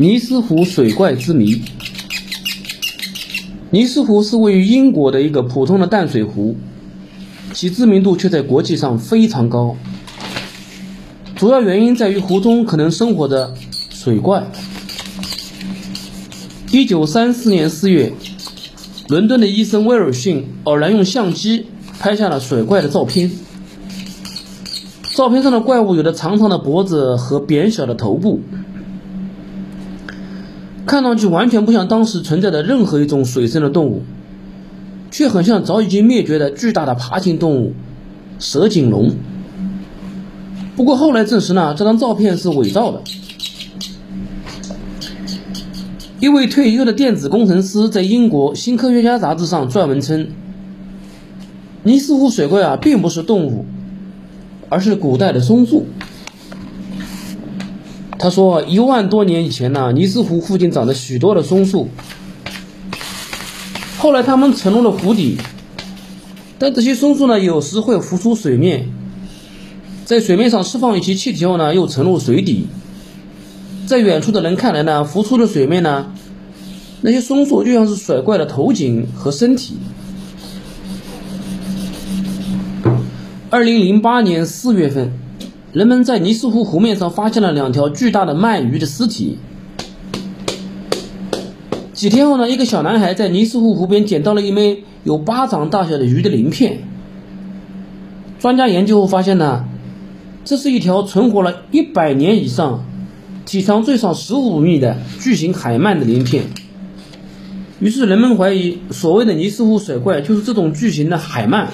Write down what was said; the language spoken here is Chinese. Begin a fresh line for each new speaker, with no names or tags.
尼斯湖水怪之谜。尼斯湖是位于英国的一个普通的淡水湖，其知名度却在国际上非常高。主要原因在于湖中可能生活着水怪。一九三四年四月，伦敦的医生威尔逊偶然用相机拍下了水怪的照片。照片上的怪物有着长长的脖子和扁小的头部。看上去完全不像当时存在的任何一种水生的动物，却很像早已经灭绝的巨大的爬行动物蛇颈龙。不过后来证实呢，这张照片是伪造的。一位退休的电子工程师在英国《新科学家》杂志上撰文称，尼斯湖水怪啊，并不是动物，而是古代的松树。他说，一万多年以前呢，尼斯湖附近长着许多的松树。后来它们沉入了湖底，但这些松树呢，有时会浮出水面，在水面上释放一些气体后呢，又沉入水底。在远处的人看来呢，浮出的水面呢，那些松树就像是甩怪的头颈和身体。二零零八年四月份。人们在尼斯湖湖面上发现了两条巨大的鳗鱼的尸体。几天后呢，一个小男孩在尼斯湖湖边捡到了一枚有巴掌大小的鱼的鳞片。专家研究后发现呢，这是一条存活了一百年以上、体长最少十五米的巨型海鳗的鳞片。于是人们怀疑，所谓的尼斯湖水怪就是这种巨型的海鳗。